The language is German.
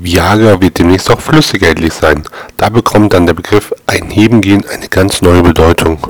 Viagra wird demnächst auch flüssig erhältlich sein. Da bekommt dann der Begriff Einhebengehen eine ganz neue Bedeutung.